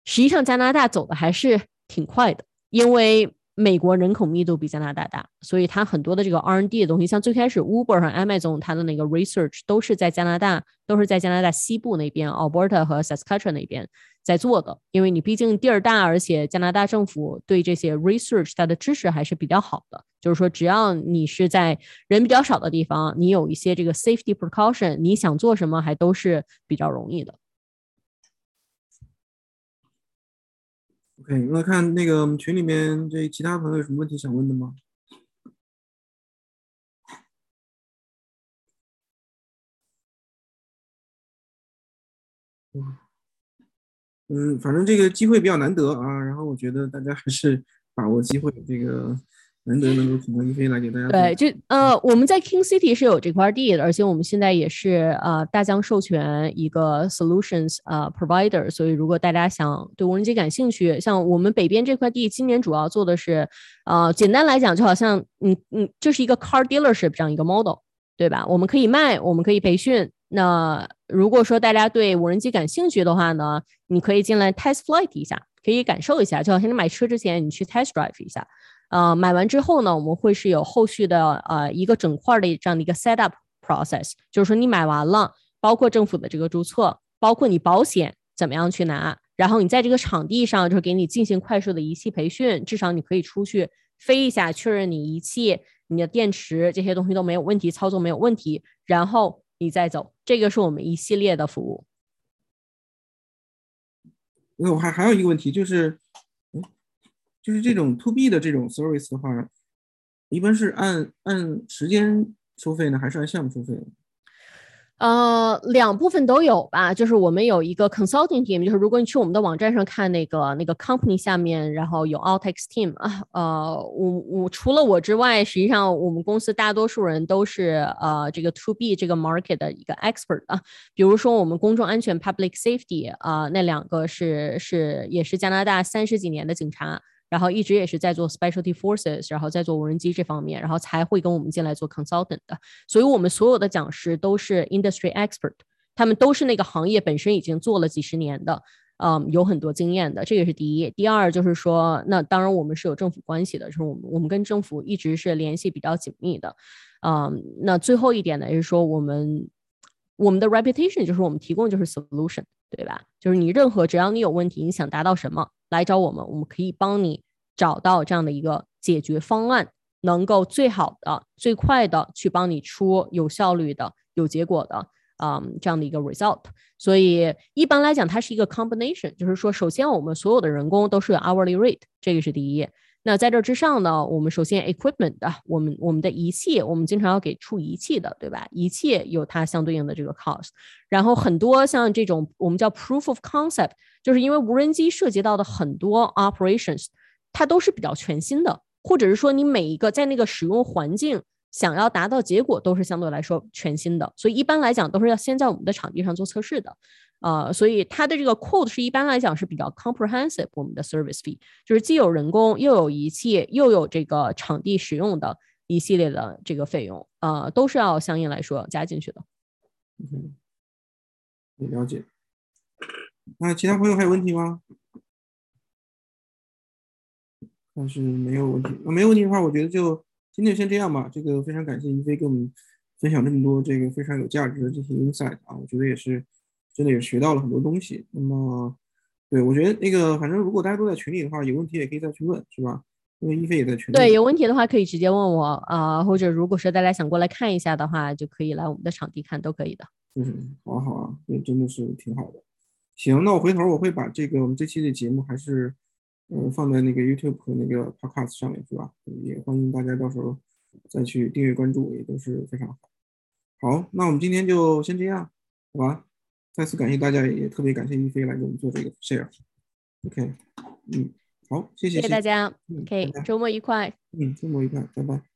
实际上加拿大走的还是挺快的，因为。美国人口密度比加拿大大，所以它很多的这个 R N D 的东西，像最开始 Uber 和 Amazon 它的那个 research 都是在加拿大，都是在加拿大西部那边 Alberta 和 Saskatchewan 那边在做的。因为你毕竟地儿大，而且加拿大政府对这些 research 它的支持还是比较好的。就是说，只要你是在人比较少的地方，你有一些这个 safety precaution，你想做什么还都是比较容易的。哎那看那个我们群里面这其他朋友有什么问题想问的吗？嗯，反正这个机会比较难得啊，然后我觉得大家还是把握机会，这个。难得能够请到一飞来给大家。对，就呃，我们在 King City 是有这块地的，而且我们现在也是呃大疆授权一个 solutions 呃 provider，所以如果大家想对无人机感兴趣，像我们北边这块地，今年主要做的是呃，简单来讲，就好像嗯嗯，就是一个 car dealership 这样一个 model，对吧？我们可以卖，我们可以培训。那如果说大家对无人机感兴趣的话呢，你可以进来 test flight 一下，可以感受一下，就好像你买车之前你去 test drive 一下。呃，买完之后呢，我们会是有后续的呃一个整块的这样的一个 set up process，就是说你买完了，包括政府的这个注册，包括你保险怎么样去拿，然后你在这个场地上就是给你进行快速的仪器培训，至少你可以出去飞一下，确认你仪器、你的电池这些东西都没有问题，操作没有问题，然后你再走。这个是我们一系列的服务。那我还还有一个问题就是。就是这种 to B 的这种 service 的话，一般是按按时间收费呢，还是按项目收费？呃，两部分都有吧，就是我们有一个 consulting team，就是如果你去我们的网站上看那个那个 company 下面，然后有 Altex team 啊，呃，我我除了我之外，实际上我们公司大多数人都是呃这个 to B 这个 market 的一个 expert 啊，比如说我们公众安全 public safety 啊，那两个是是也是加拿大三十几年的警察。然后一直也是在做 specialty forces，然后在做无人机这方面，然后才会跟我们进来做 consultant 的。所以，我们所有的讲师都是 industry expert，他们都是那个行业本身已经做了几十年的，嗯，有很多经验的。这个是第一。第二就是说，那当然我们是有政府关系的，就是我们我们跟政府一直是联系比较紧密的。嗯，那最后一点呢，也是说我们我们的 reputation 就是我们提供就是 solution，对吧？就是你任何只要你有问题，你想达到什么？来找我们，我们可以帮你找到这样的一个解决方案，能够最好的、最快的去帮你出有效率的、有结果的，嗯，这样的一个 result。所以一般来讲，它是一个 combination，就是说，首先我们所有的人工都是 hourly rate，这个是第一。那在这之上呢，我们首先 equipment 的，我们我们的仪器，我们经常要给出仪器的，对吧？仪器有它相对应的这个 cost。然后很多像这种我们叫 proof of concept，就是因为无人机涉及到的很多 operations，它都是比较全新的，或者是说你每一个在那个使用环境想要达到结果都是相对来说全新的，所以一般来讲都是要先在我们的场地上做测试的。呃，所以它的这个 quote 是一般来讲是比较 comprehensive，我们的 service fee 就是既有人工，又有仪器，又有这个场地使用的一系列的这个费用，呃，都是要相应来说加进去的。嗯，你了解。那其他朋友还有问题吗？但是没有问题，没有问题的话，我觉得就今天先这样吧。这个非常感谢一飞给我们分享这么多这个非常有价值的这些 insight 啊，我觉得也是。真的也学到了很多东西。那么，对我觉得那个，反正如果大家都在群里的话，有问题也可以再去问，是吧？因为一飞也在群里。对，有问题的话可以直接问我啊，或者如果说大家想过来看一下的话，就可以来我们的场地看，都可以的。嗯，好啊，好啊，这真的是挺好的。行，那我回头我会把这个我们这期的节目还是嗯放在那个 YouTube 和那个 Podcast 上面，是吧？也欢迎大家到时候再去订阅关注，也都是非常好。好，那我们今天就先这样，好吧？再次感谢大家，也特别感谢一飞来给我们做这个 share。OK，嗯，好，谢谢，谢谢大家。OK，周末愉快。嗯，周末愉快，拜拜。